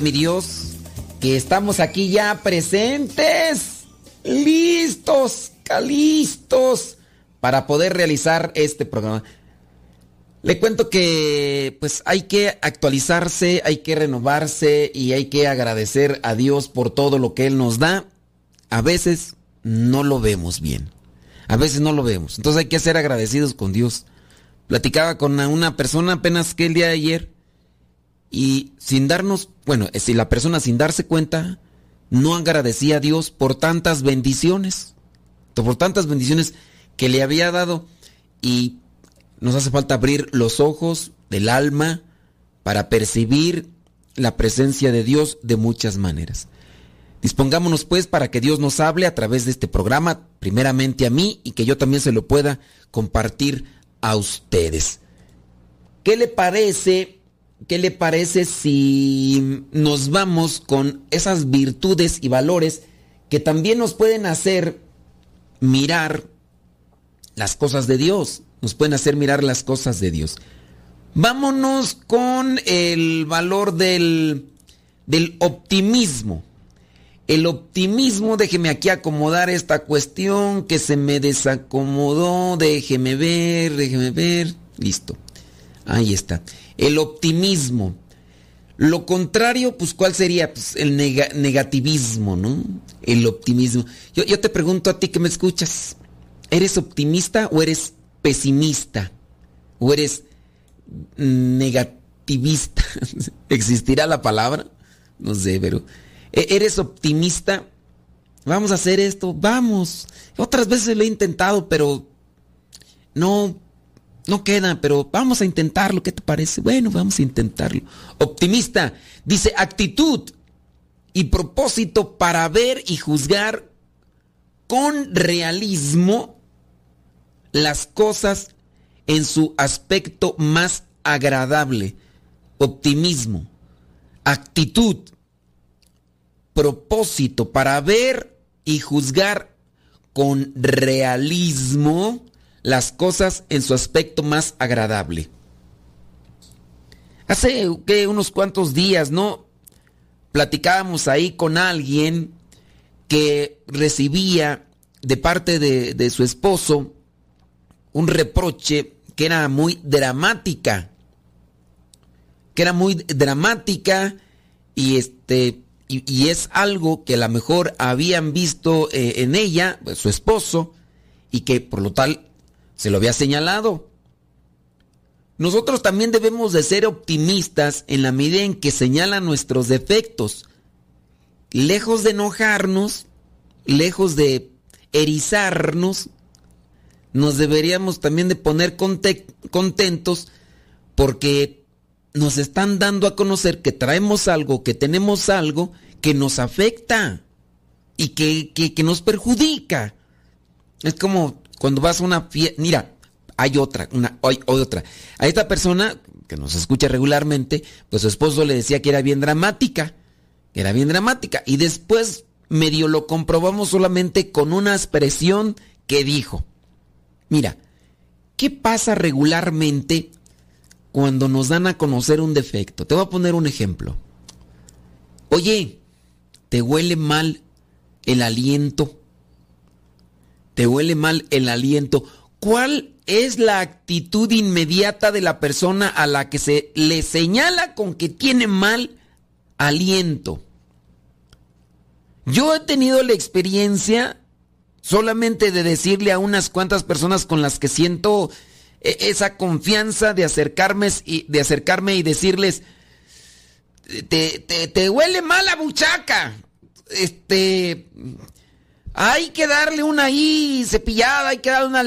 Mi Dios, que estamos aquí ya presentes, listos, calistos, para poder realizar este programa. Le cuento que pues hay que actualizarse, hay que renovarse y hay que agradecer a Dios por todo lo que Él nos da. A veces no lo vemos bien. A veces no lo vemos. Entonces hay que ser agradecidos con Dios. Platicaba con una persona apenas que el día de ayer y sin darnos, bueno, si la persona sin darse cuenta no agradecía a Dios por tantas bendiciones, por tantas bendiciones que le había dado y nos hace falta abrir los ojos del alma para percibir la presencia de Dios de muchas maneras. Dispongámonos pues para que Dios nos hable a través de este programa, primeramente a mí y que yo también se lo pueda compartir a ustedes. ¿Qué le parece? ¿Qué le parece si nos vamos con esas virtudes y valores que también nos pueden hacer mirar las cosas de Dios? Nos pueden hacer mirar las cosas de Dios. Vámonos con el valor del, del optimismo. El optimismo, déjeme aquí acomodar esta cuestión que se me desacomodó, déjeme ver, déjeme ver, listo. Ahí está. El optimismo. Lo contrario, pues, ¿cuál sería? Pues el nega- negativismo, ¿no? El optimismo. Yo, yo te pregunto a ti que me escuchas, ¿eres optimista o eres pesimista? ¿O eres negativista? ¿Existirá la palabra? No sé, pero... ¿e- ¿Eres optimista? Vamos a hacer esto, vamos. Otras veces lo he intentado, pero no, no queda, pero vamos a intentarlo. ¿Qué te parece? Bueno, vamos a intentarlo. Optimista, dice actitud y propósito para ver y juzgar con realismo las cosas en su aspecto más agradable. Optimismo, actitud, propósito para ver y juzgar con realismo las cosas en su aspecto más agradable. Hace ¿qué? unos cuantos días, ¿no? Platicábamos ahí con alguien que recibía de parte de, de su esposo un reproche que era muy dramática. Que era muy dramática y este y, es algo que a lo mejor habían visto eh, en ella, pues, su esposo, y que por lo tal se lo había señalado. Nosotros también debemos de ser optimistas en la medida en que señalan nuestros defectos. Lejos de enojarnos, lejos de erizarnos, nos deberíamos también de poner contentos porque nos están dando a conocer que traemos algo, que tenemos algo que nos afecta y que, que, nos perjudica. Es como cuando vas a una fiesta. Mira, hay otra, una, hay, otra. A esta persona que nos escucha regularmente, pues su esposo le decía que era bien dramática, que era bien dramática. Y después medio lo comprobamos solamente con una expresión que dijo. Mira, ¿qué pasa regularmente cuando nos dan a conocer un defecto. Te voy a poner un ejemplo. Oye, ¿te huele mal el aliento? ¿Te huele mal el aliento? ¿Cuál es la actitud inmediata de la persona a la que se le señala con que tiene mal aliento? Yo he tenido la experiencia solamente de decirle a unas cuantas personas con las que siento e, esa confianza de acercarme y, de acercarme y decirles, te, te, huele mal la buchaca. Este, hay que darle una ahí cepillada, hay que darle una...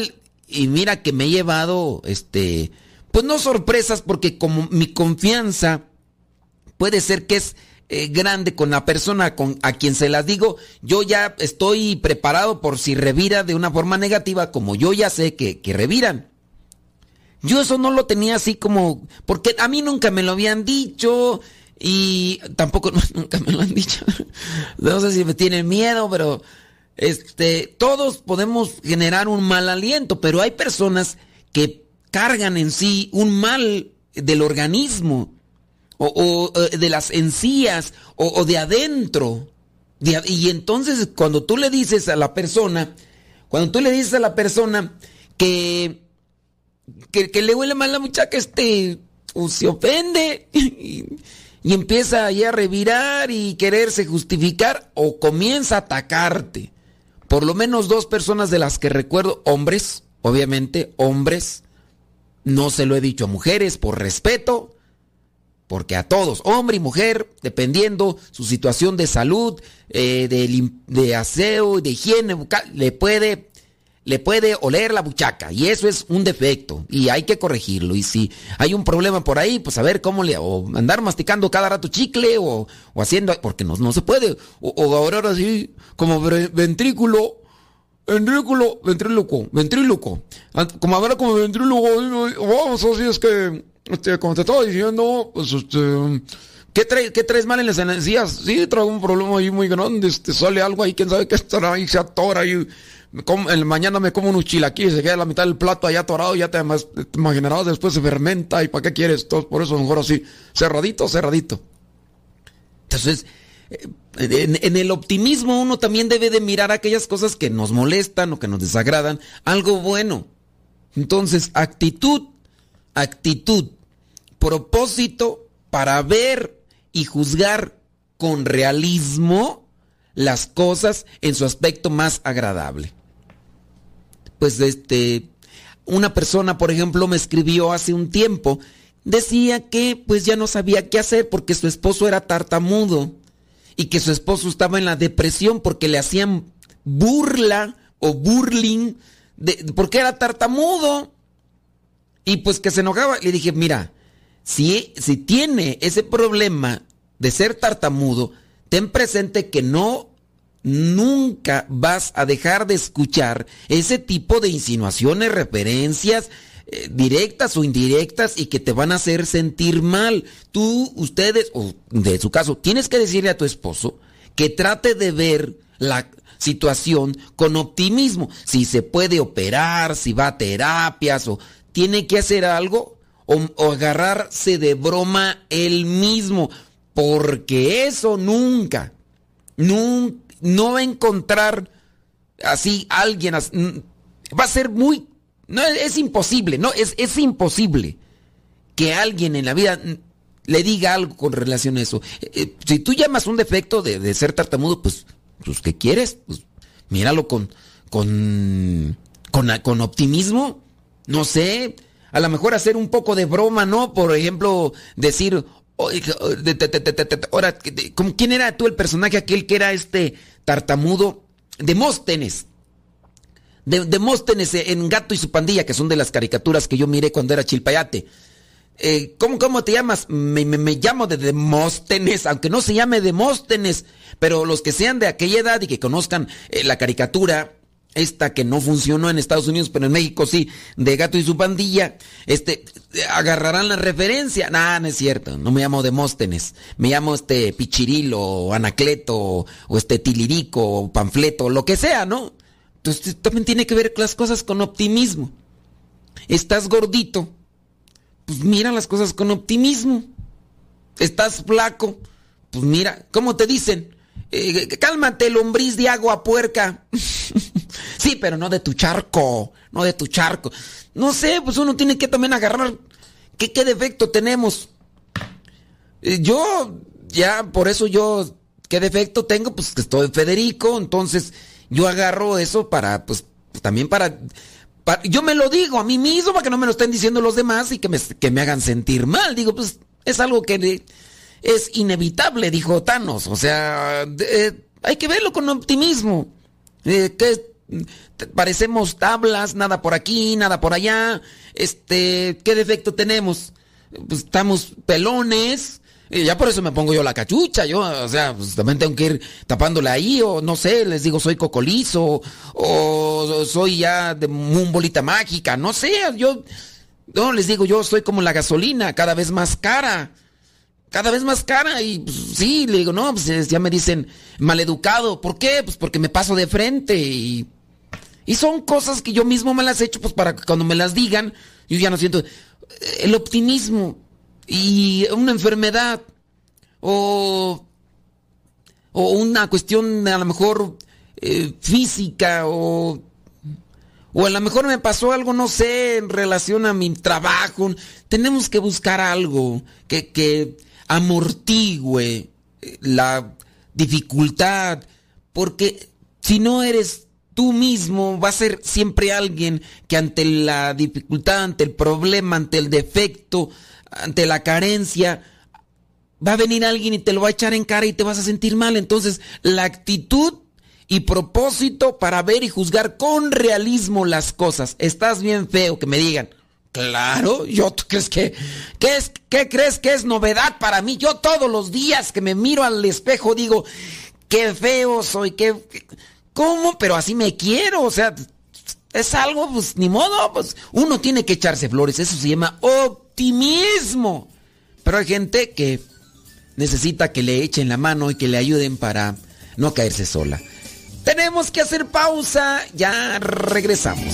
Y mira que me he llevado, este, pues no sorpresas porque como mi confianza puede ser que es eh, grande con la persona con, a quien se las digo, yo ya estoy preparado por si revira de una forma negativa, como yo ya sé que, que reviran. Yo eso no lo tenía así como, porque a mí nunca me lo habían dicho y tampoco nunca me lo han dicho. No sé si me tienen miedo, pero este, todos podemos generar un mal aliento, pero hay personas que cargan en sí un mal del organismo o, eh, de las encías o, de adentro. y entonces cuando tú le dices a la persona, cuando tú le dices a la persona que que, le huele mal la muchacha, este, se ofende y, empieza ahí a revirar y quererse justificar o comienza a atacarte. Por lo menos dos personas de las que recuerdo, hombres, obviamente, hombres, no se lo he dicho a mujeres por respeto, porque a todos, hombre y mujer, dependiendo su situación de salud, eh, de, de, aseo, de higiene le puede le puede oler la buchaca y eso es un defecto y hay que corregirlo. Y si hay un problema por ahí, pues a ver cómo le... o andar masticando cada rato chicle o, o haciendo... porque no, no se puede. O, o ahora así como ventrículo. Ventrículo, ventríloco, ventríloco. Como ahora como ventríloco, vamos, así es que, este, como te estaba diciendo, pues este... ¿Qué, ¿Qué traes mal en las encías? Sí, traigo un problema ahí muy grande, este, sale algo ahí, quién sabe qué estará ahí, se atora ahí el mañana me como unos chilaquiles, se queda la mitad del plato allá atorado, ya te, imaginarás, después se fermenta y ¿para qué quieres? Todo, por eso mejor así, cerradito, cerradito. Entonces, eh, en, en, el optimismo uno también debe de mirar aquellas cosas que nos molestan o que nos desagradan, algo bueno. Entonces, actitud, actitud, propósito para ver y juzgar con realismo las cosas en su aspecto más agradable pues este, una persona, por ejemplo, me escribió hace un tiempo, decía que pues ya no sabía qué hacer porque su esposo era tartamudo y que su esposo estaba en la depresión porque le hacían burla o burling porque era tartamudo y pues que se enojaba. Le dije, mira, si, si tiene ese problema de ser tartamudo, ten presente que no nunca vas a dejar de escuchar ese tipo de insinuaciones, referencias eh, directas o indirectas y que te van a hacer sentir mal. Tú, ustedes, o de su caso, tienes que decirle a tu esposo que trate de ver la situación con optimismo. Si se puede operar, si va a terapias o tiene que hacer algo o, agarrarse de broma él mismo. Porque eso nunca, nunca, no a encontrar así alguien. va a ser muy... No, es imposible, no, es, es imposible que alguien en la vida le diga algo con relación a eso. Eh, eh, si tú llamas un defecto de, ser tartamudo, pues, pues ¿qué quieres? Pues míralo con, con, con, optimismo. No sé, a lo mejor hacer un poco de broma, ¿no? Por ejemplo, decir, ahora, ¿quién era tú el personaje aquel que era este tartamudo? Demóstenes. De, Demóstenes en Gato y su pandilla, que son de las caricaturas que yo miré cuando era chilpayate. Eh, ¿cómo, ¿cómo, te llamas? Me, me, llamo de Demóstenes, aunque no se llame Demóstenes, pero los que sean de aquella edad y que conozcan eh, la caricatura, esta que no funcionó en Estados Unidos, pero en México sí, de Gato y su pandilla, este, agarrarán la referencia. Nah, no es cierto, no me llamo Demóstenes, me llamo este Pichirilo, o Anacleto, o este Tilirico, o Panfleto, lo que sea, ¿no? Entonces también tiene que ver las cosas con optimismo. Estás gordito pues mira las cosas con optimismo. Estás flaco, pues mira, ¿cómo te dicen? Eh, cálmate, lombriz de agua puerca. sí, pero no de tu charco, no de tu charco. No sé, pues uno tiene que también agarrar qué, defecto tenemos. Eh, yo, ya, por eso yo, ¿qué defecto tengo? Pues que estoy Federico, entonces yo agarro eso para, pues, también para yo me lo digo a mí mismo para que no me lo estén diciendo los demás y que me, que me hagan sentir mal. Digo, pues es algo que es inevitable, dijo Thanos. O sea, eh, hay que verlo con optimismo. Eh, que parecemos tablas, nada por aquí, nada por allá. Este, ¿qué defecto tenemos? Pues estamos pelones, y ya por eso me pongo yo la cachucha, yo, o sea, pues también tengo que ir tapándola ahí, o no sé, les digo, soy cocolizo, o soy ya de un bolita mágica, no sé, yo, no, les digo, yo soy como la gasolina, cada vez más cara, cada vez más cara, y pues, sí, le digo, no, pues ya me dicen maleducado, ¿por qué? Pues porque me paso de frente, y, y son cosas que yo mismo me las he hecho, pues para que cuando me las digan, yo ya no siento el optimismo y una enfermedad o, o una cuestión a lo mejor eh, física o, o a lo mejor me pasó algo, no sé, en relación a mi trabajo. Tenemos que buscar algo que, que amortigue la dificultad, porque si no eres tú mismo, va a ser siempre alguien que ante la dificultad, ante el problema, ante el defecto, ante la carencia, va a venir alguien y te lo va a echar en cara y te vas a sentir mal. Entonces, la actitud y propósito para ver y juzgar con realismo las cosas. Estás bien feo que me digan. Claro, yo crees que ¿qué es qué crees que es novedad para mí? Yo todos los días que me miro al espejo digo, qué feo soy, qué ¿Cómo? Pero así me quiero, o sea, es algo pues ni modo, pues uno tiene que echarse flores, eso se llama optimismo. Pero hay gente que necesita que le echen la mano y que le ayuden para no caerse sola. Tenemos que hacer pausa, ya regresamos.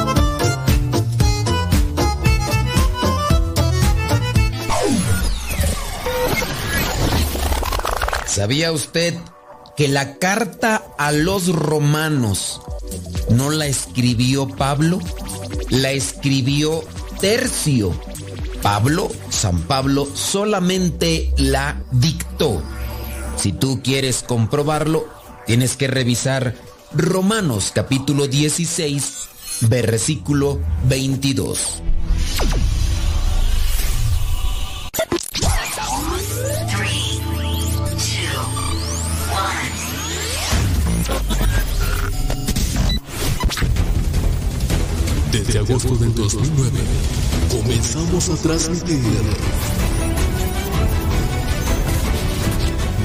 ¿Sabía usted que la carta a los romanos no la escribió Pablo? La escribió Tercio. Pablo, San Pablo, solamente la dictó. Si tú quieres comprobarlo, tienes que revisar Romanos capítulo 16, versículo 22. Desde agosto del 2009 comenzamos a transmitir.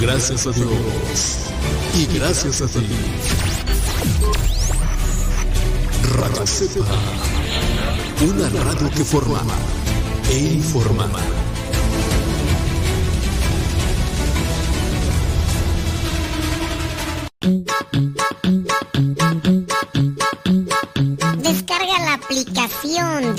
Gracias a Dios y gracias a ti. Radio Cepa, una radio que forma e informa.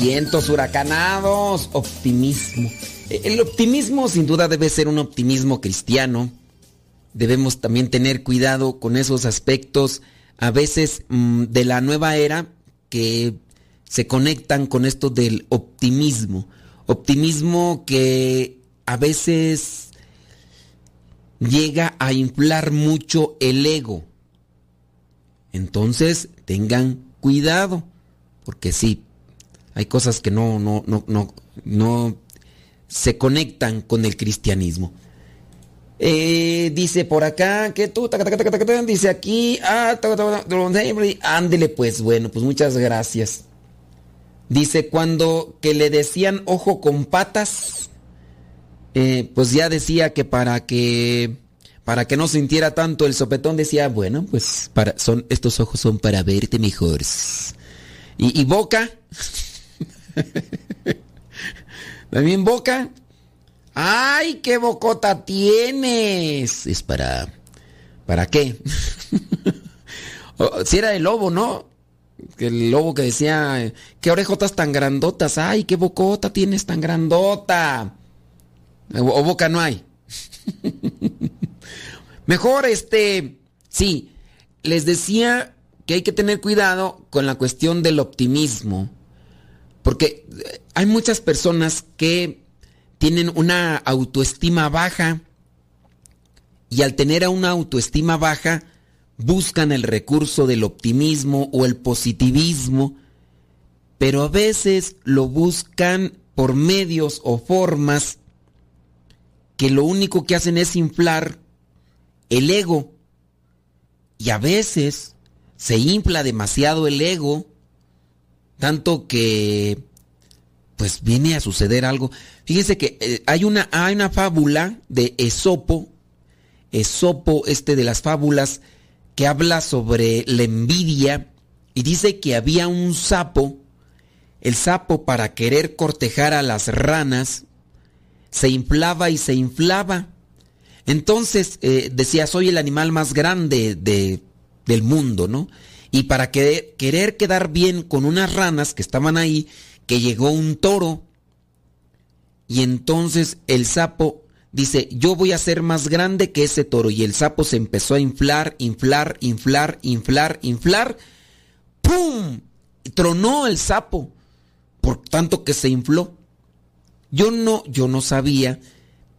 Vientos huracanados, optimismo. E, El optimismo sin duda debe ser un optimismo cristiano. Debemos también tener cuidado con esos aspectos a veces mm, de la nueva era que se conectan con esto del optimismo. Optimismo que a veces llega a inflar mucho el ego. Entonces tengan cuidado, porque sí, hay cosas que no, no, no, no, no se conectan con el cristianismo. Eh, dice por acá que tú, dice aquí, ah, ándele pues, bueno, pues muchas gracias. Dice cuando que le decían ojo con patas, eh, pues ya decía que para que para que no sintiera tanto el sopetón decía, bueno, pues son estos ojos son para verte mejor. Y boca, también boca. ¡Ay, qué bocota tienes! Es para... ¿Para qué? si era el lobo, ¿no? El lobo que decía, ¿qué orejotas tan grandotas? ¡Ay, qué bocota tienes tan grandota! O boca no hay. Mejor este, sí, les decía que hay que tener cuidado con la cuestión del optimismo. Porque hay muchas personas que tienen una autoestima baja y al tener una autoestima baja buscan el recurso del optimismo o el positivismo, pero a veces lo buscan por medios o formas que lo único que hacen es inflar el ego. Y a veces se infla demasiado el ego, tanto que pues viene a suceder algo. Fíjense que eh, hay, una, hay una fábula de Esopo, Esopo, este de las fábulas, que habla sobre la envidia y dice que había un sapo, el sapo para querer cortejar a las ranas, se inflaba y se inflaba. Entonces eh, decía, soy el animal más grande de, del mundo, ¿no? Y para que, querer quedar bien con unas ranas que estaban ahí, que llegó un toro. Y entonces el sapo dice, yo voy a ser más grande que ese toro. Y el sapo se empezó a inflar, inflar, inflar, inflar, inflar. ¡Pum! Y tronó el sapo. Por tanto que se infló. Yo no, yo no sabía,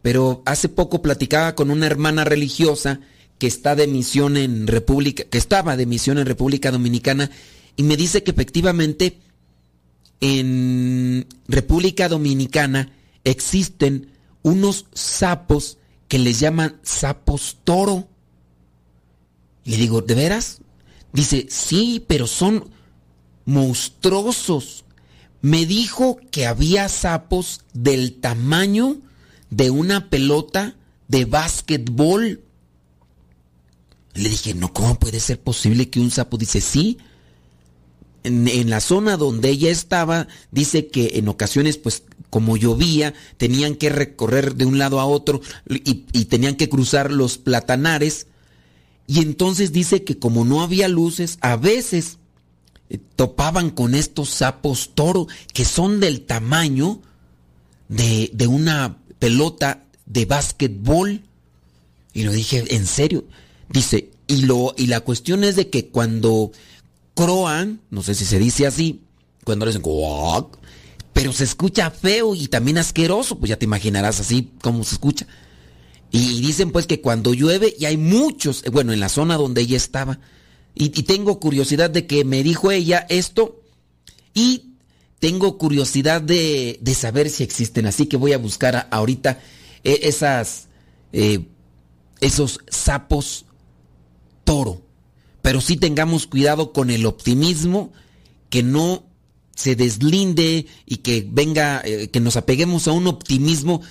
pero hace poco platicaba con una hermana religiosa que está de misión en República, que estaba de misión en República Dominicana, y me dice que efectivamente en República Dominicana existen unos sapos que les llaman sapos toro. Y le digo, ¿de veras? Dice, sí, pero son monstruosos. Me dijo que había sapos del tamaño de una pelota de básquetbol. Le dije, no, ¿cómo puede ser posible que un sapo? Dice, sí, en, la zona donde ella estaba, dice que en ocasiones, pues como llovía, tenían que recorrer de un lado a otro y, y, tenían que cruzar los platanares. Y entonces dice que como no había luces, a veces eh, topaban con estos sapos toro que son del tamaño de, de una pelota de básquetbol. Y lo dije, ¿en serio? Dice, y, lo, y la cuestión es de que cuando croan, no sé si se dice así, cuando le dicen "Cuac", pero se escucha feo y también asqueroso, pues ya te imaginarás así como se escucha. Y dicen pues que cuando llueve, y hay muchos, eh, bueno, en la zona donde ella estaba, y, tengo curiosidad de que me dijo ella esto, y tengo curiosidad de, de saber si existen, así que voy a buscar ahorita eh, esas, eh, esos sapos toro. Pero sí tengamos cuidado con el optimismo, que no se deslinde y que venga, eh, que nos apeguemos a un optimismo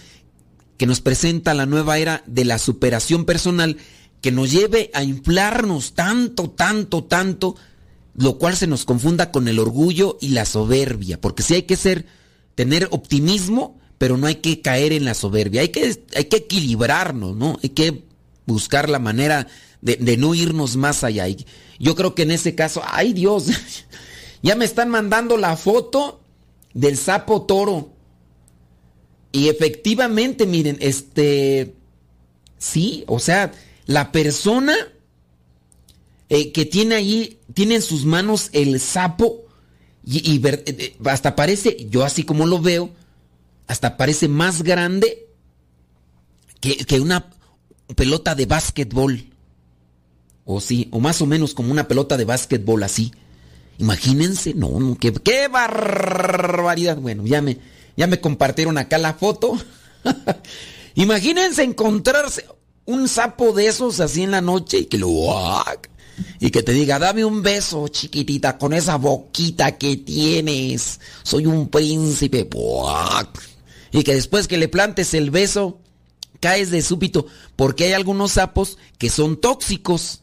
que nos presenta la nueva era de la superación personal, que nos lleve a inflarnos tanto, tanto, tanto, lo cual se nos confunda con el orgullo y la soberbia, porque sí hay que ser, tener optimismo, pero no hay que caer en la soberbia, hay que, hay que equilibrarnos, ¿no? Hay que buscar la manera de, no irnos más allá. Y yo creo que en ese caso, ay Dios, ya me están mandando la foto del sapo toro. Y efectivamente, miren, este, sí, o sea, la persona eh, que tiene ahí, tiene en sus manos el sapo y, eh, eh, hasta parece, yo así como lo veo, hasta parece más grande que, que una pelota de básquetbol. O sí, o más o menos como una pelota de básquetbol así. Imagínense, no, no, qué, qué barbaridad. Bueno, ya me, ya me compartieron acá la foto. Imagínense encontrarse un sapo de esos así en la noche y que lo y que te diga, dame un beso, chiquitita, con esa boquita que tienes. Soy un príncipe. Y que después que le plantes el beso, caes de súbito, porque hay algunos sapos que son tóxicos,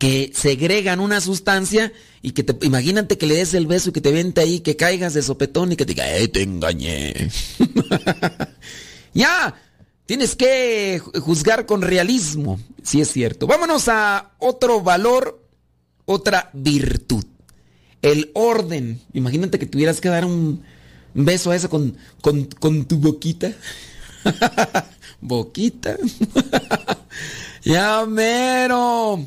que segregan una sustancia y que te, imagínate que le des el beso y que te vente ahí, que caigas de sopetón y que te diga, eh, te engañé. ya, tienes que ju- juzgar con realismo, si es cierto. Vámonos a otro valor, otra virtud. El orden. Imagínate que tuvieras que dar un beso a eso con, con, con tu boquita. boquita. ya mero.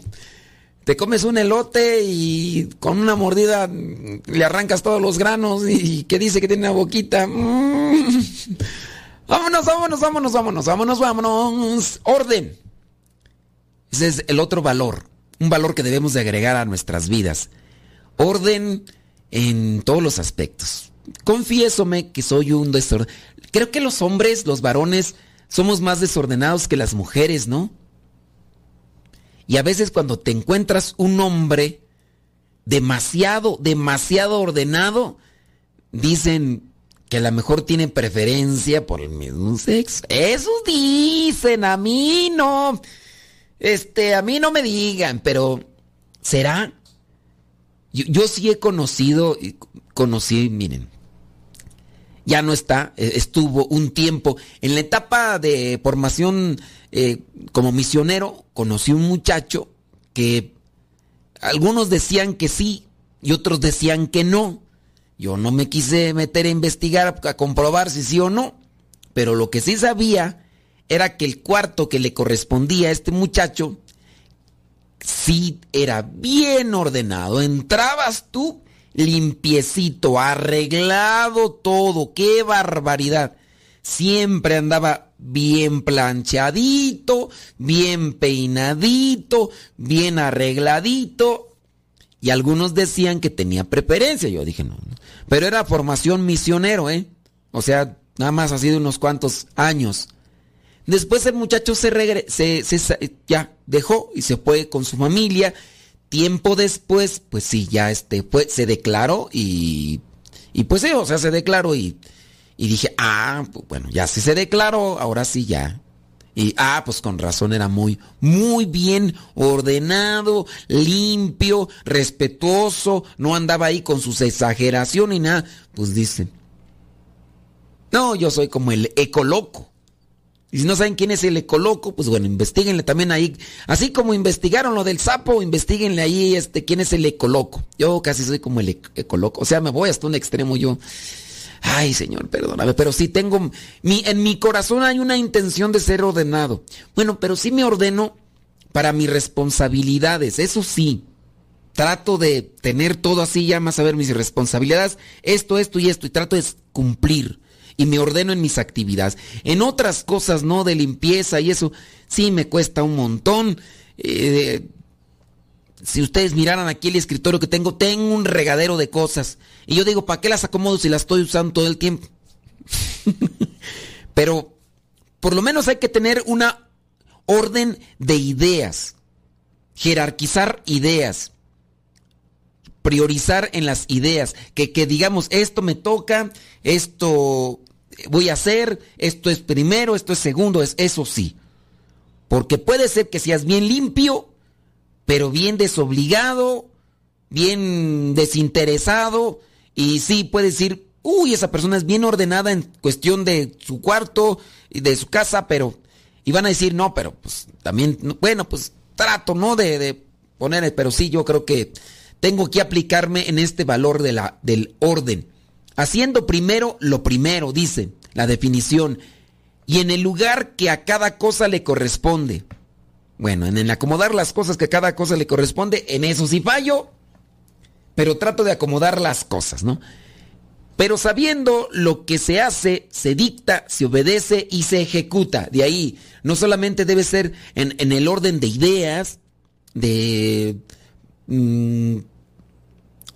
Te comes un elote y con una mordida le arrancas todos los granos y que dice que tiene una boquita. Mm. Vámonos, vámonos, vámonos, vámonos, vámonos, vámonos. Orden. Ese es el otro valor. Un valor que debemos de agregar a nuestras vidas. Orden en todos los aspectos. Confiésome que soy un desordenado. Creo que los hombres, los varones, somos más desordenados que las mujeres, ¿no? Y a veces cuando te encuentras un hombre demasiado, demasiado ordenado, dicen que a lo mejor tiene preferencia por el mismo sexo. Eso dicen, a mí no. Este, a mí no me digan, pero ¿será? Yo, yo sí he conocido, conocí, miren, ya no está, eh, estuvo un tiempo. En la etapa de formación eh, como misionero, conocí un muchacho que algunos decían que sí y otros decían que no. Yo no me quise meter a investigar, a comprobar si sí o no, pero lo que sí sabía era que el cuarto que le correspondía a este muchacho sí era bien ordenado. Entrabas tú limpiecito, arreglado todo, qué barbaridad. Siempre andaba bien planchadito, bien peinadito, bien arregladito. Y algunos decían que tenía preferencia. Yo dije, no. Pero era formación misionero, ¿eh? O sea, nada más ha sido unos cuantos años. Después el muchacho se, regre se, se ya dejó y se fue con su familia. Tiempo después, pues sí, ya este fue, se declaró y, y pues sí, o sea, se declaró y, y dije, ah, pues bueno, ya si se declaró, ahora sí ya. Y ah, pues con razón era muy, muy bien ordenado, limpio, respetuoso, no andaba ahí con sus exageraciones y nada. Pues dicen, no, yo soy como el ecoloco. Y si no saben quién es el ecoloco, pues bueno, investiguenle también ahí. Así como investigaron lo del sapo, investiguenle ahí este, quién es el ecoloco. Yo casi soy como el ec- ecoloco. O sea, me voy hasta un extremo yo. Ay, señor, perdóname, pero sí tengo. Mi, en mi corazón hay una intención de ser ordenado. Bueno, pero sí me ordeno para mis responsabilidades, eso sí. Trato de tener todo así ya más a ver mis responsabilidades, esto, esto y esto, y trato de cumplir. Y me ordeno en mis actividades. En otras cosas, no de limpieza y eso, sí me cuesta un montón. Eh, si ustedes miraran aquí el escritorio que tengo, tengo un regadero de cosas. Y yo digo, ¿para qué las acomodo si las estoy usando todo el tiempo? Pero por lo menos hay que tener una orden de ideas, jerarquizar ideas, priorizar en las ideas, que, que digamos, esto me toca, esto voy a hacer, esto es primero, esto es segundo, es eso sí. Porque puede ser que seas bien limpio, pero bien desobligado, bien desinteresado, y sí puedes decir, uy, esa persona es bien ordenada en cuestión de su cuarto y de su casa, pero... Y van a decir, no, pero pues también, bueno, pues trato, ¿no? De, de poner, pero sí, yo creo que tengo que aplicarme en este valor de la, del orden. Haciendo primero lo primero, dice la definición, y en el lugar que a cada cosa le corresponde. Bueno, en el acomodar las cosas que a cada cosa le corresponde, en eso sí fallo, pero trato de acomodar las cosas, ¿no? Pero sabiendo lo que se hace, se dicta, se obedece y se ejecuta. De ahí, no solamente debe ser en, el orden de ideas, de, mm,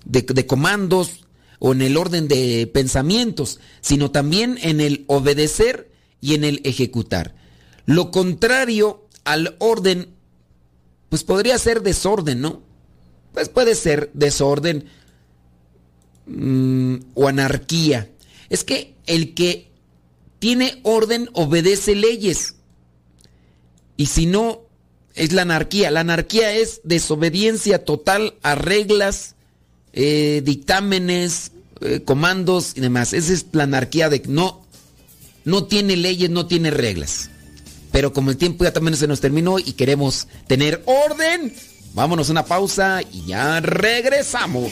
de, de comandos o en el orden de pensamientos, sino también en el obedecer y en el ejecutar. Lo contrario al orden, pues podría ser desorden, ¿no? Pues puede ser desorden Mm, o anarquía. Es que el que tiene orden obedece leyes. Y si no, es la anarquía. La anarquía es desobediencia total a reglas, eh, dictámenes, eh, comandos y demás. Esa es la anarquía de no, no tiene leyes, no tiene reglas. Pero como el tiempo ya también se nos terminó y queremos tener orden, vámonos a una pausa y ya regresamos.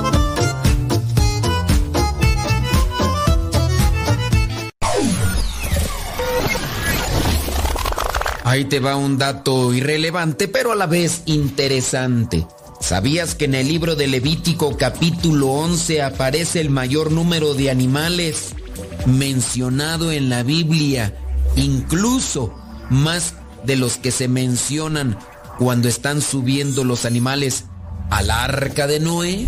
Ahí te va un dato irrelevante, pero a la vez interesante. ¿Sabías que en el libro de Levítico capítulo 11 aparece el mayor número de animales mencionado en la Biblia, incluso más de los que se mencionan cuando están subiendo los animales al arca de Noé?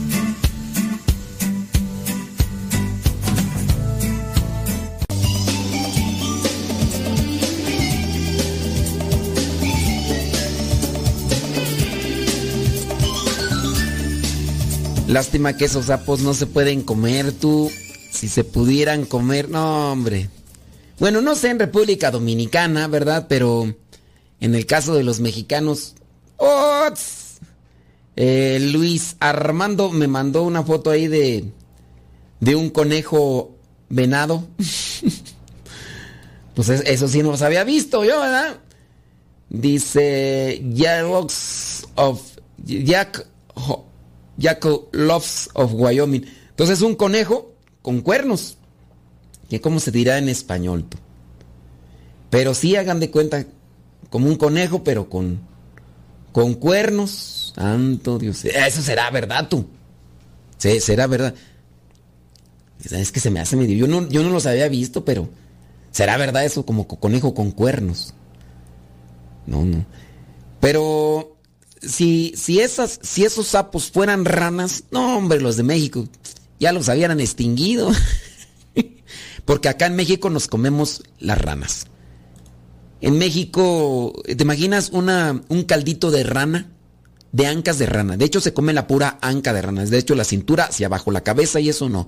Lástima que esos sapos no se pueden comer, tú. Si se pudieran comer, no, hombre. Bueno, no sé en República Dominicana, ¿verdad? Pero en el caso de los mexicanos. Eh, Luis Armando me mandó una foto ahí de. de un conejo venado. pues eso sí no los había visto yo, ¿verdad? Dice of Jack Jack Loves of Wyoming. Entonces un conejo con cuernos. que cómo se dirá en español tú. Pero sí hagan de cuenta como un conejo, pero con, con cuernos. Santo Dios. Eso será verdad tú. Sí, será verdad. Es que se me hace medio. Yo no, yo no los había visto, pero será verdad eso como conejo con cuernos. No, no. Pero si, si, esas, si esos sapos fueran ranas, no, hombre, los de México ya los habían extinguido. Porque acá en México nos comemos las ranas. En México, ¿te imaginas una, un caldito de rana? De ancas de rana. De hecho, se come la pura anca de rana. De hecho, la cintura hacia abajo, la cabeza y eso no.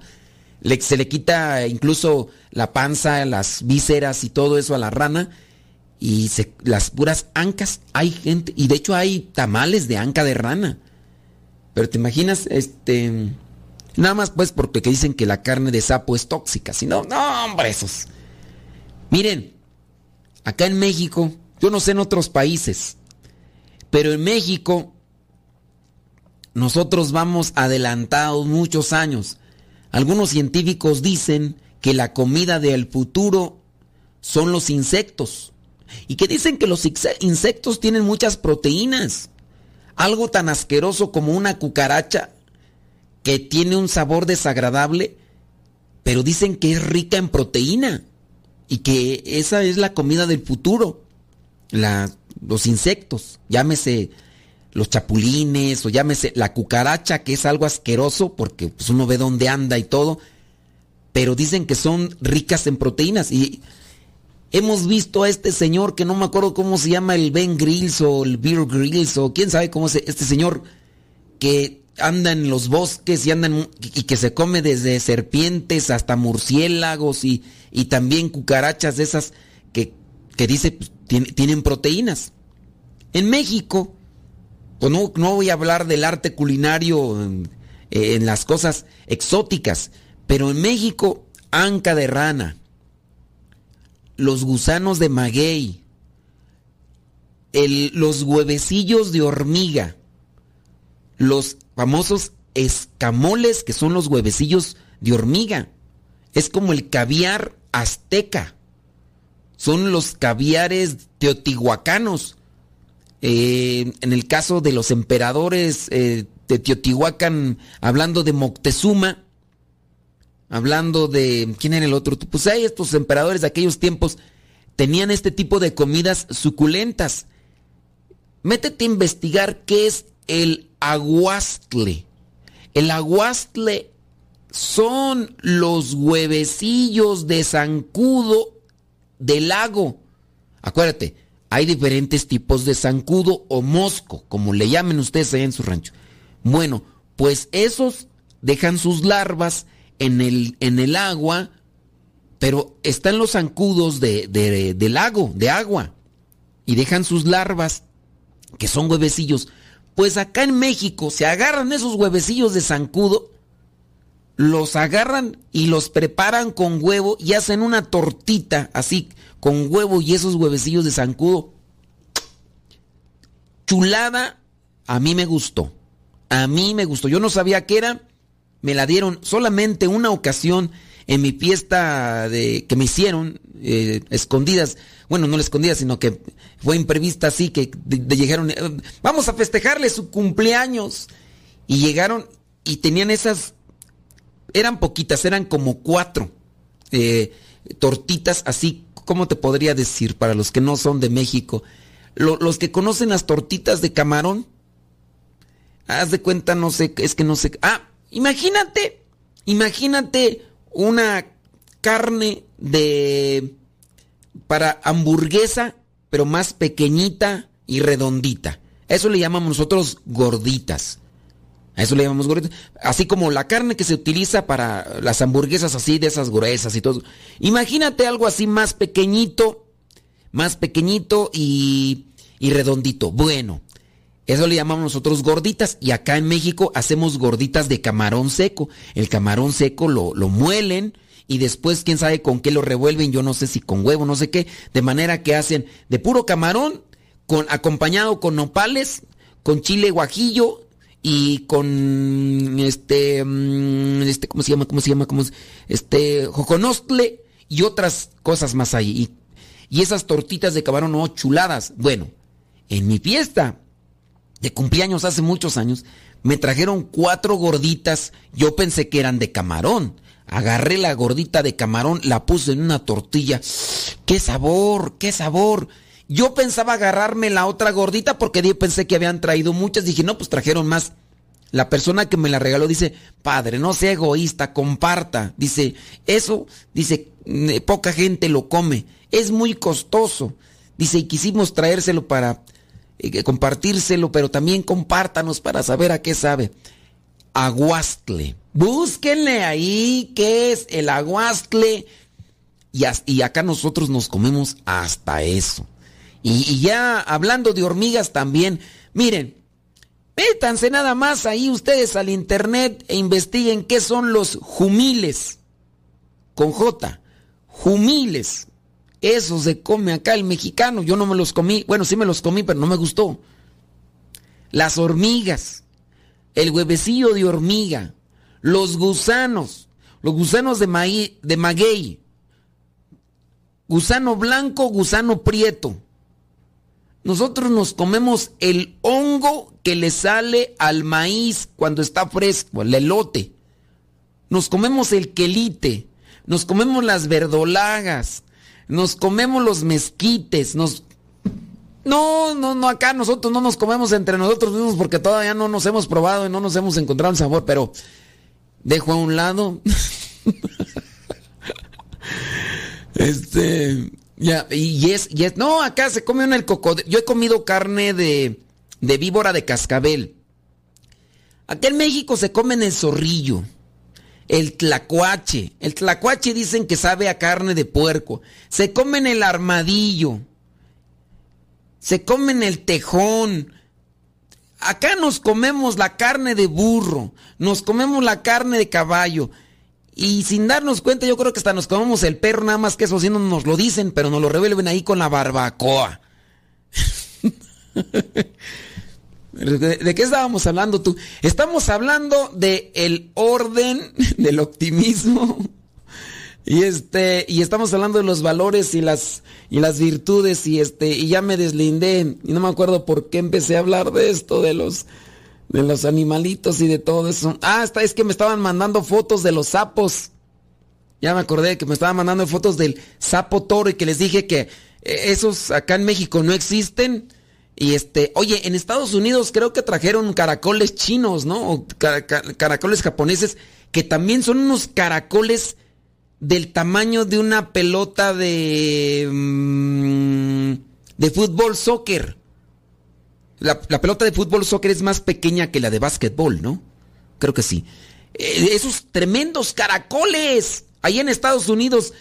se le quita incluso la panza, las vísceras y todo eso a la rana. Y las puras ancas, hay gente. Y de hecho, hay tamales de anca de rana. Pero te imaginas, este. Nada más pues porque dicen que la carne de sapo es tóxica. Si no, no, hombre, esos. Miren, acá en México, yo no sé en otros países, pero en México nosotros vamos adelantados muchos años. Algunos científicos dicen que la comida del futuro son los insectos. Y que dicen que los insectos tienen muchas proteínas. Algo tan asqueroso como una cucaracha que tiene un sabor desagradable, pero dicen que es rica en proteína y que esa es la comida del futuro. los insectos, llámese los chapulines o llámese la cucaracha, que es algo asqueroso porque pues, uno ve dónde anda y todo, pero dicen que son ricas en proteínas y hemos visto a este señor que no me acuerdo cómo se llama, el Ben Grills o el Beer Grills o quién sabe cómo se, este señor que anda en los bosques y y que se come desde serpientes hasta murciélagos y, y también cucarachas de esas que, que dice pues, tienen proteínas. En México, pues no, voy a hablar del arte culinario en, las cosas exóticas, pero en México, anca de rana, los gusanos de maguey, los huevecillos de hormiga, los famosos escamoles, que son los huevecillos de hormiga. Es como el caviar azteca. Son los caviares teotihuacanos. Eh, en el caso de los emperadores eh, de Teotihuacán, hablando de Moctezuma, hablando de... ¿Quién era el otro? Pues hay estos emperadores de aquellos tiempos tenían este tipo de comidas suculentas. Métete a investigar qué es el aguastle. El aguastle son los huevecillos de zancudo del lago. Acuérdate, hay diferentes tipos de zancudo o mosco, como le llamen ustedes ahí en su rancho. Bueno, pues esos dejan sus larvas en el, en el agua, pero están los zancudos de, de lago, de agua, y dejan sus larvas, que son huevecillos. Pues acá en México se agarran esos huevecillos de zancudo, los agarran y los preparan con huevo y hacen una tortita así, con huevo y esos huevecillos de zancudo. Chulada, a mí me gustó. A mí me gustó. Yo no sabía qué era. Me la dieron solamente una ocasión en mi fiesta de, que me hicieron, eh, escondidas, bueno, no la escondidas, sino que fue imprevista así, que llegaron, eh, vamos a festejarle su cumpleaños. Y llegaron y tenían esas, eran poquitas, eran como cuatro eh, tortitas así, ¿cómo te podría decir para los que no son de México? los que conocen las tortitas de camarón, haz de cuenta, no sé, es que no sé. Ah, imagínate, imagínate una carne de para hamburguesa, pero más pequeñita y redondita. Eso le llamamos nosotros gorditas. A eso le llamamos gorditas. Así como la carne que se utiliza para las hamburguesas así, de esas gruesas y todo. Imagínate algo así más pequeñito, más pequeñito y, y redondito. Bueno, eso le llamamos nosotros gorditas y acá en México hacemos gorditas de camarón seco. El camarón seco lo, lo muelen y después quién sabe con qué lo revuelven, yo no sé si con huevo, no sé qué, de manera que hacen de puro camarón con acompañado con nopales, con chile guajillo y con este mm, este cómo se llama, cómo se llama, cómo este joconostle y otras cosas más ahí. Y, y esas tortitas de camarón, no, chuladas. Bueno, en mi fiesta de cumpleaños hace muchos años, me trajeron cuatro gorditas. Yo pensé que eran de camarón. Agarré la gordita de camarón, la puse en una tortilla. ¡Qué sabor! ¡Qué sabor! Yo pensaba agarrarme la otra gordita porque yo pensé que habían traído muchas. Dije, no, pues trajeron más. La persona que me la regaló dice, padre, no sea egoísta, comparta. Dice, eso, dice, poca gente lo come. Es muy costoso. Dice, y quisimos traérselo para eh, compartírselo, pero también compártanos para saber a qué sabe. Aguastle. Búsquenle ahí qué es el aguastle. Y, y acá nosotros nos comemos hasta eso. Y, ya hablando de hormigas también, miren, métanse nada más ahí ustedes al internet e investiguen qué son los jumiles. Con J. Jumiles. Eso se come acá el mexicano. Yo no me los comí. Bueno, sí me los comí, pero no me gustó. Las hormigas. El huevecillo de hormiga. Los gusanos. Los gusanos de, maíz, de maguey. Gusano blanco, gusano prieto. Nosotros nos comemos el hongo que le sale al maíz cuando está fresco, el elote. Nos comemos el quelite, nos comemos las verdolagas, nos comemos los mezquites, nos... No, no, no, acá nosotros no nos comemos entre nosotros mismos porque todavía no nos hemos probado y no nos hemos encontrado el sabor, pero dejo a un lado. este, ya, y es, y es, no, acá se come una el cocodrilo. Yo he comido carne de, de víbora de cascabel. Aquí en México se comen el zorrillo, el tlacuache. El tlacuache dicen que sabe a carne de puerco. Se comen el armadillo. Se comen el tejón. Acá nos comemos la carne de burro, nos comemos la carne de caballo, y sin darnos cuenta, yo creo que hasta nos comemos el perro, nada más que eso sí no nos lo dicen, pero nos lo revuelven ahí con la barbacoa. ¿De, qué estábamos hablando tú? Estamos hablando de el orden, del optimismo. Y este, y estamos hablando de los valores y las, y las virtudes, y este, y ya me deslindé, y no me acuerdo por qué empecé a hablar de esto, de los, de los animalitos y de todo eso. Ah, está, es que me estaban mandando fotos de los sapos. Ya me acordé que me estaban mandando fotos del sapo toro y que les dije que eh, esos acá en México no existen. Y este, oye, en Estados Unidos creo que trajeron caracoles chinos, ¿no? O caracoles japoneses, que también son unos caracoles del tamaño de una pelota de. Mm, de fútbol soccer. La, pelota de fútbol soccer es más pequeña que la de básquetbol, ¿no? Creo que sí. Eh, esos tremendos caracoles ahí en Estados Unidos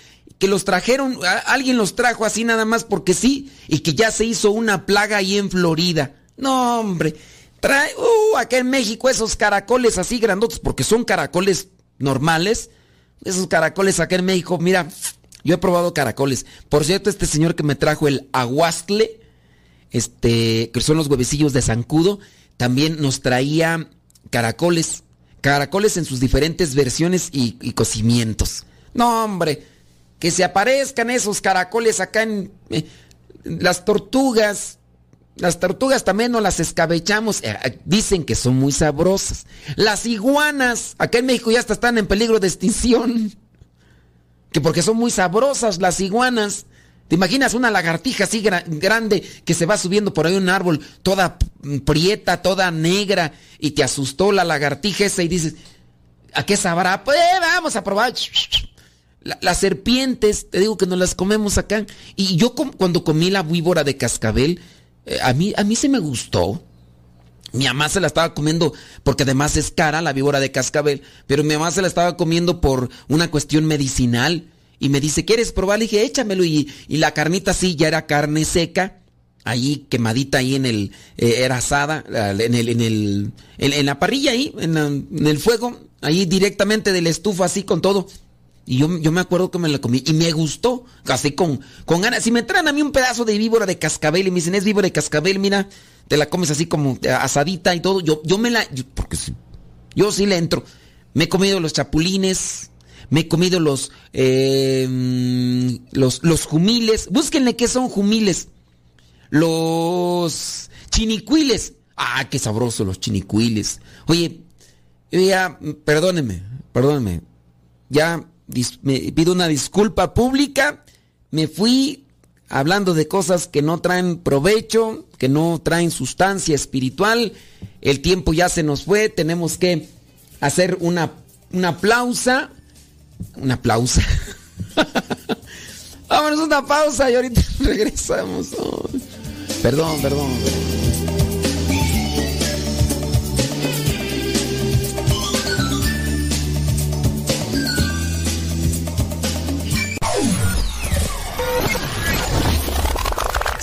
que los trajeron, alguien los trajo así nada más porque sí, y que ya se hizo una plaga ahí en Florida. No, hombre, trae, uh, acá en México esos caracoles así grandotes, porque son caracoles normales. Esos caracoles acá en México, mira, yo he probado caracoles. Por cierto, este señor que me trajo el aguastle, este, que son los huevecillos de zancudo, también nos traía caracoles, caracoles en sus diferentes versiones y, cocimientos. No, hombre, que se aparezcan esos caracoles acá en eh, las tortugas. Las tortugas también no las escabechamos. Eh, eh, dicen que son muy sabrosas. Las iguanas, acá en México ya hasta están en peligro de extinción. Que porque son muy sabrosas las iguanas. ¿Te imaginas una lagartija así grande que se va subiendo por ahí un árbol, toda prieta, toda negra, y te asustó la lagartija esa y dices, ¿a qué sabrá? Pues vamos a probar. Las serpientes, te digo que nos las comemos acá. Y yo cuando comí la víbora de cascabel, eh, a, mí, a mí se me gustó. Mi mamá se la estaba comiendo porque además es cara la víbora de cascabel, pero mi mamá se la estaba comiendo por una cuestión medicinal y me dice, ¿quieres probar? Le dije, échamelo. Y, la carnita sí, ya era carne seca, ahí quemadita ahí en el, eh, era asada, en el, en el, en, la parrilla ahí, en, el fuego, ahí directamente del estufa así con todo. Y yo, yo me acuerdo que me la comí y me gustó, así con, con ganas. Si me traen a mí un pedazo de víbora de cascabel y me dicen, es víbora de cascabel, mira, te la comes así como asadita y todo, yo, yo me la, porque yo sí le entro. Me he comido los chapulines, me he comido los, eh, los, los jumiles. Búsquenle qué son jumiles. Los chinicuiles. Ah, qué sabroso los chinicuiles. Oye, ya, perdóneme, perdóneme. Ya me pido una disculpa pública. Me fui hablando de cosas que no traen provecho, que no traen sustancia espiritual. El tiempo ya se nos fue. Tenemos que hacer una, una pausa. Una pausa. Vámonos una pausa y ahorita regresamos. Perdón, perdón.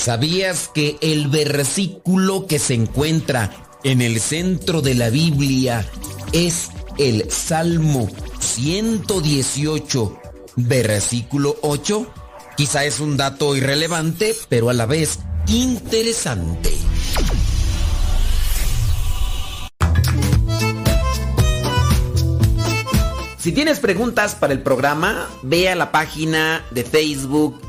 ¿Sabías que el versículo que se encuentra en el centro de la Biblia es el Salmo 118, versículo 8? Quizá es un dato irrelevante, pero a la vez interesante. Si tienes preguntas para el programa, ve a la página de Facebook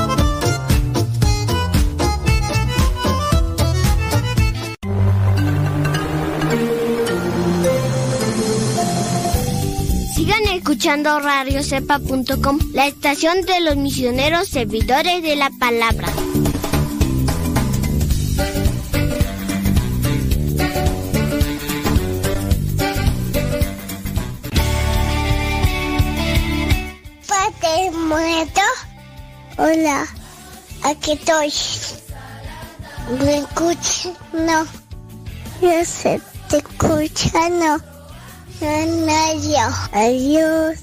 Escuchando radiocepa.com, la estación de los misioneros servidores de la palabra. Padre muerto. Hola, aquí estoy. ¿Me escuchas? No. Yo sé, te escucha, no. Adiós. Adiós.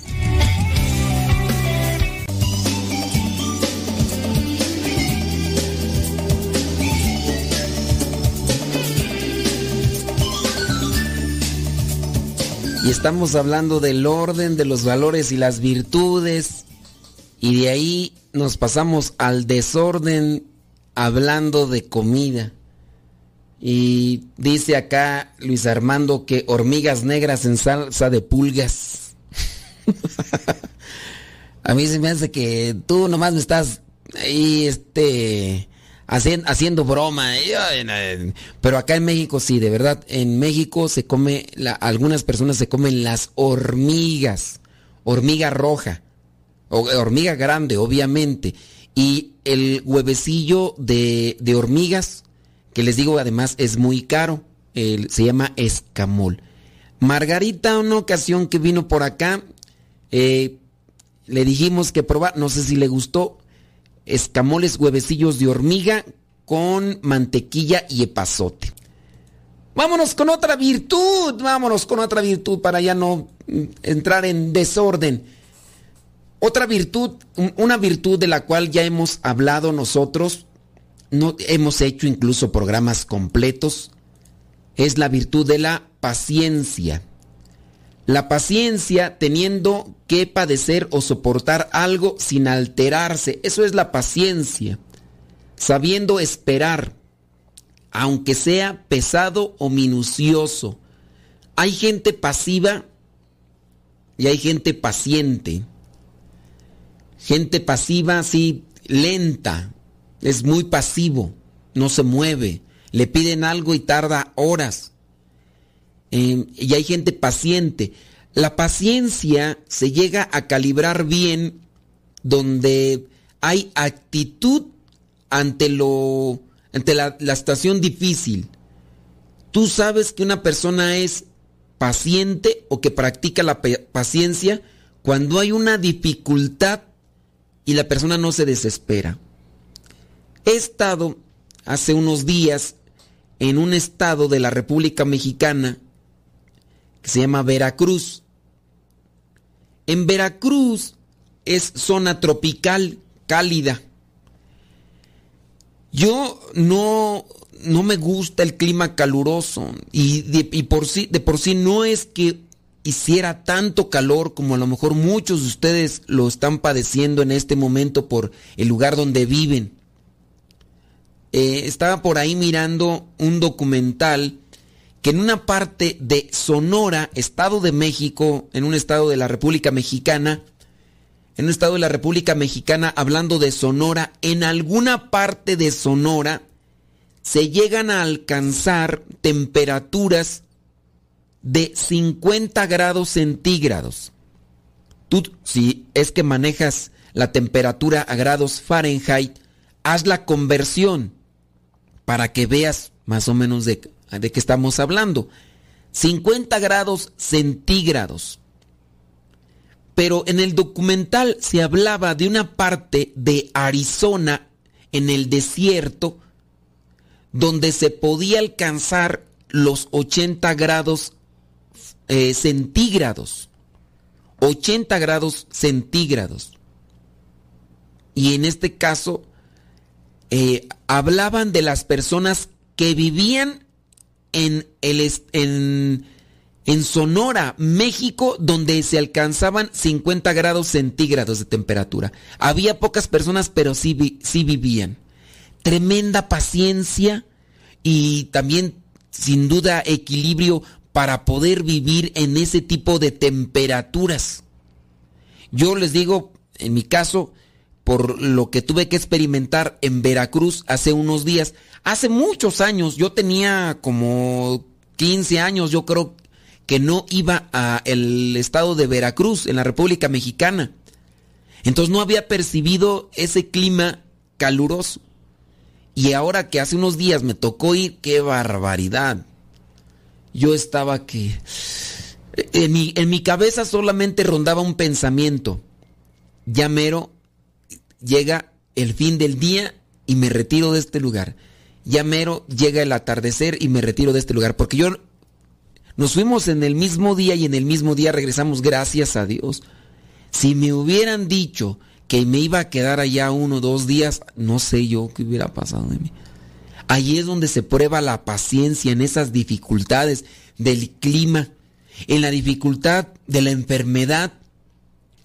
Y estamos hablando del orden, de los valores y las virtudes. Y de ahí nos pasamos al desorden hablando de comida. Y dice acá Luis Armando que hormigas negras en salsa de pulgas. A mí se me hace que tú nomás me estás ahí este haciendo, haciendo broma. Pero acá en México sí, de verdad, en México se come, algunas personas se comen las hormigas, hormiga roja, hormiga grande, obviamente, y el huevecillo de, de hormigas que les digo además es muy caro, se llama escamol. Margarita, una ocasión que vino por acá, eh, le dijimos que probar, no sé si le gustó, escamoles huevecillos de hormiga con mantequilla y epazote. Vámonos con otra virtud, vámonos con otra virtud para ya no mm, entrar en desorden. Otra virtud, una virtud de la cual ya hemos hablado nosotros no, hemos hecho incluso programas completos, es la virtud de la paciencia. La paciencia teniendo que padecer o soportar algo sin alterarse, eso es la paciencia. Sabiendo esperar, aunque sea pesado o minucioso. Hay gente pasiva y hay gente paciente. Gente pasiva, sí, lenta, es muy pasivo, no se mueve, le piden algo y tarda horas. Em, y hay gente paciente. La paciencia se llega a calibrar bien donde hay actitud ante lo ante la, la estación difícil. Tú sabes que una persona es paciente o que practica la paciencia cuando hay una dificultad y la persona no se desespera. He estado hace unos días en un estado de la República Mexicana que se llama Veracruz. En Veracruz es zona tropical, cálida. Yo no, no me gusta el clima caluroso y, de, por sí, de por sí no es que hiciera tanto calor como a lo mejor muchos de ustedes lo están padeciendo en este momento por el lugar donde viven. Eh, estaba por ahí mirando un documental que en una parte de Sonora, Estado de México, en un estado de la República Mexicana, en un estado de la República Mexicana, hablando de Sonora, en alguna parte de Sonora se llegan a alcanzar temperaturas de 50 grados centígrados. Tú, si es que manejas la temperatura a grados Fahrenheit, haz la conversión para que veas más o menos de, de qué estamos hablando. 50 grados centígrados. Pero en el documental se hablaba de una parte de Arizona en el desierto donde se podía alcanzar los 80 grados eh, centígrados. 80 grados centígrados. Y en este caso eh, hablaban de las personas que vivían en, el, en, en Sonora, México, donde se alcanzaban 50 grados centígrados de temperatura. Había pocas personas, pero sí, sí vivían. Tremenda paciencia y también, sin duda, equilibrio para poder vivir en ese tipo de temperaturas. Yo les digo, en mi caso, por lo que tuve que experimentar en Veracruz hace unos días, hace muchos años, yo tenía como 15 años, yo creo que no iba a el estado de Veracruz, en la República Mexicana. Entonces no había percibido ese clima caluroso. Y ahora que hace unos días me tocó ir, qué barbaridad yo estaba que... En mi, en mi cabeza solamente rondaba un pensamiento. Ya mero llega el fin del día y me retiro de este lugar. Ya mero llega el atardecer y me retiro de este lugar. Porque yo nos fuimos en el mismo día y en el mismo día regresamos, gracias a Dios. Si me hubieran dicho que me iba a quedar allá uno o dos días, no sé yo qué hubiera pasado de mí. Allí es donde se prueba la paciencia en esas dificultades del clima, en la dificultad de la enfermedad,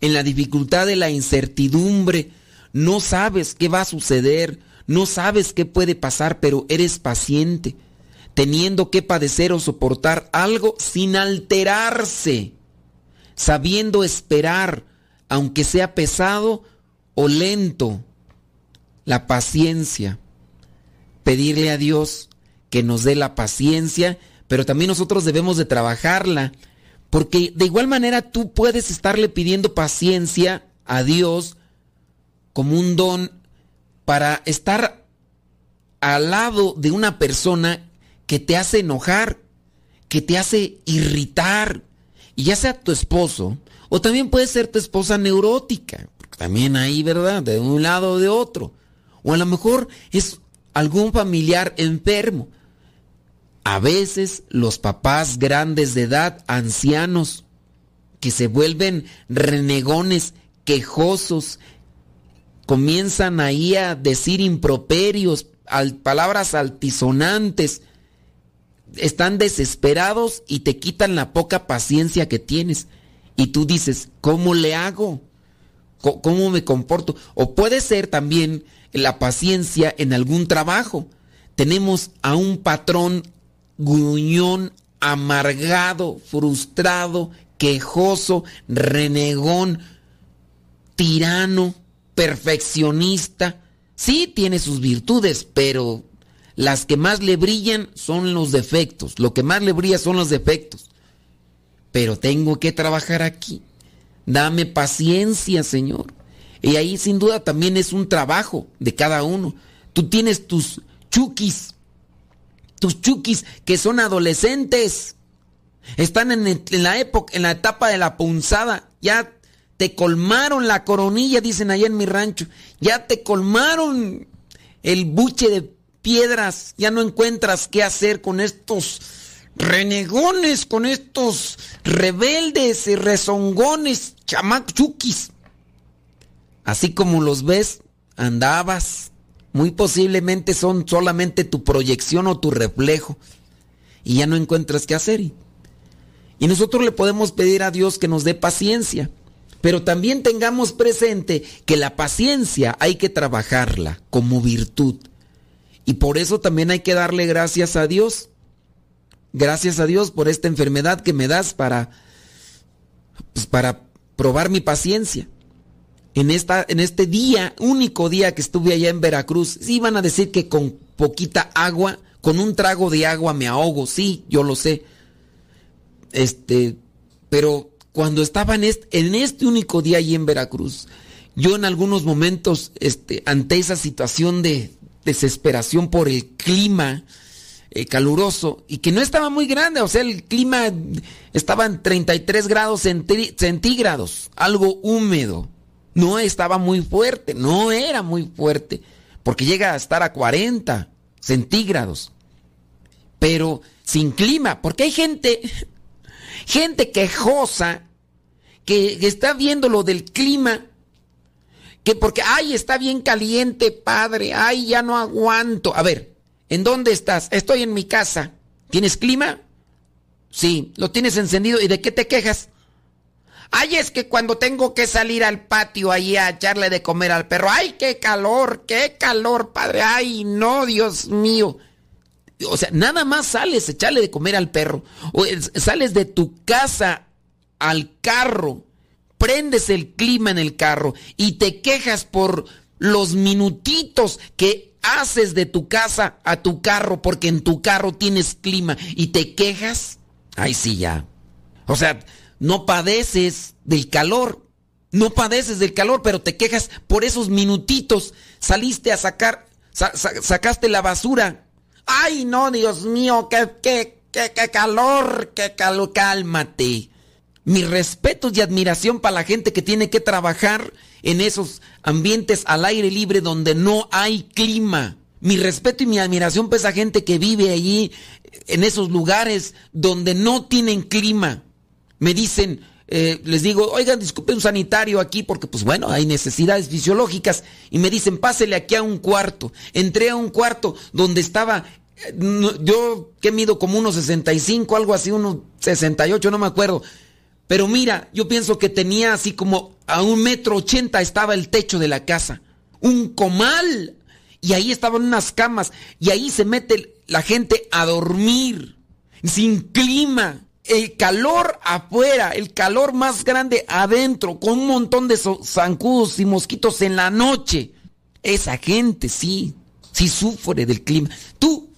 en la dificultad de la incertidumbre. No sabes qué va a suceder, no sabes qué puede pasar, pero eres paciente, teniendo que padecer o soportar algo sin alterarse, sabiendo esperar, aunque sea pesado o lento. La paciencia pedirle a Dios que nos dé la paciencia, pero también nosotros debemos de trabajarla, porque de igual manera tú puedes estarle pidiendo paciencia a Dios como un don para estar al lado de una persona que te hace enojar, que te hace irritar, y ya sea tu esposo, o también puede ser tu esposa neurótica, también ahí, ¿verdad? De un lado o de otro. O a lo mejor es algún familiar enfermo. A veces los papás grandes de edad, ancianos, que se vuelven renegones, quejosos, comienzan ahí a decir improperios, palabras altisonantes, están desesperados y te quitan la poca paciencia que tienes. Y tú dices, ¿cómo le hago? ¿Cómo me comporto? O puede ser también la paciencia en algún trabajo. Tenemos a un patrón gruñón, amargado, frustrado, quejoso, renegón, tirano, perfeccionista. Sí tiene sus virtudes, pero las que más le brillan son los defectos. Lo que más le brilla son los defectos. Pero tengo que trabajar aquí. Dame paciencia, Señor. Y ahí sin duda también es un trabajo de cada uno. Tú tienes tus chukis, tus chukis que son adolescentes. Están en, la época, en la etapa de la punzada. Ya te colmaron la coronilla, dicen allá en mi rancho. Ya te colmaron el buche de piedras. Ya no encuentras qué hacer con estos renegones, con estos rebeldes y rezongones, chamac chukis. Así como los ves, andabas muy posiblemente son solamente tu proyección o tu reflejo y ya no encuentras qué hacer. Y nosotros le podemos pedir a Dios que nos dé paciencia, pero también tengamos presente que la paciencia hay que trabajarla como virtud. Y por eso también hay que darle gracias a Dios. Gracias a Dios por esta enfermedad que me das para, pues, para probar mi paciencia. En, esta, en este día, único día que estuve allá en Veracruz, iban a decir que con poquita agua, con un trago de agua me ahogo, sí, yo lo sé. Este, pero cuando estaba en este, en este único día allí en Veracruz, yo en algunos momentos, este, ante esa situación de desesperación por el clima, eh, caluroso y que no estaba muy grande, o sea, el clima estaba en 33 grados centígrados, algo húmedo. No estaba muy fuerte, no era muy fuerte, porque llega a estar a 40 centígrados. Pero sin clima, porque hay gente, gente quejosa que, está viendo lo del clima que porque, ay, está bien caliente, padre, ay, ya no aguanto. A ver, ¿En dónde estás? Estoy en mi casa. ¿Tienes clima? Sí, lo tienes encendido. ¿Y de qué te quejas? Ay, es que cuando tengo que salir al patio ahí a echarle de comer al perro, ay, qué calor, qué calor, padre, ay, no, Dios mío. O sea, nada más sales echarle de comer al perro. O sales de tu casa al carro, prendes el clima en el carro y te quejas por los minutitos que haces de tu casa a tu carro porque en tu carro tienes clima y te quejas, ay sí ya. O sea, no padeces del calor, no padeces del calor, pero te quejas por esos minutitos. Saliste a sacar, sacaste la basura. Ay no, Dios mío, qué, qué, qué, qué calor, qué calor, cálmate. Mi respeto y admiración para la gente que tiene que trabajar en esos ambientes al aire libre donde no hay clima. Mi respeto y mi admiración para esa gente que vive allí, en esos lugares donde no tienen clima. Me dicen, eh, les digo, oigan, disculpen un sanitario aquí porque pues bueno, hay necesidades fisiológicas. Y me dicen, pásele aquí a un cuarto. Entré a un cuarto donde estaba, eh, yo que mido como unos 65, algo así, unos 68, no me acuerdo. Pero mira, yo pienso que tenía así como a un metro ochenta estaba el techo de la casa. Un comal. Y ahí estaban unas camas. Y ahí se mete la gente a dormir. Sin clima. El calor afuera, el calor más grande adentro, con un montón de zancudos y mosquitos en la noche. Esa gente sí, sí sufre del clima. Tú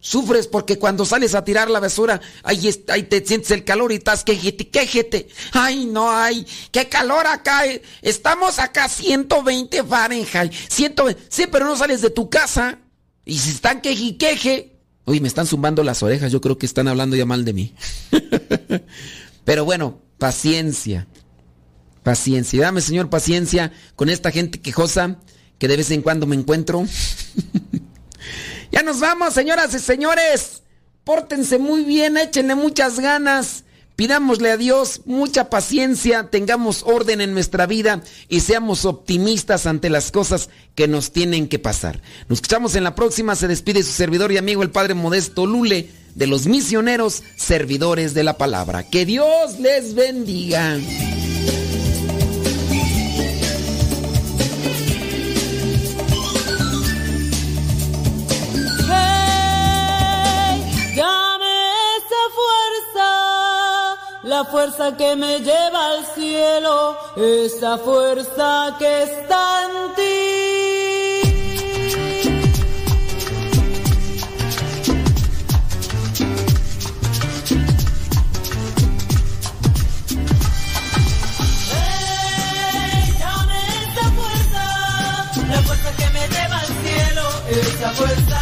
Sufres porque cuando sales a tirar la basura, ahí, ahí te sientes el calor y estás quejete, quejete. Ay, no, ay, qué calor acá. Eh. Estamos acá 120 Fahrenheit. 120. Sí, pero no sales de tu casa. Y si están queje queje. Uy, me están zumbando las orejas. Yo creo que están hablando ya mal de mí. pero bueno, paciencia. Paciencia. Dame, Señor, paciencia con esta gente quejosa que de vez en cuando me encuentro. Ya nos vamos, señoras y señores. Pórtense muy bien, échenle muchas ganas. Pidámosle a Dios mucha paciencia, tengamos orden en nuestra vida y seamos optimistas ante las cosas que nos tienen que pasar. Nos escuchamos en la próxima. Se despide su servidor y amigo el Padre Modesto Lule de los misioneros servidores de la palabra. Que Dios les bendiga. La fuerza que me lleva al cielo, esa fuerza que está en ti. esa fuerza que me lleva al cielo, esa fuerza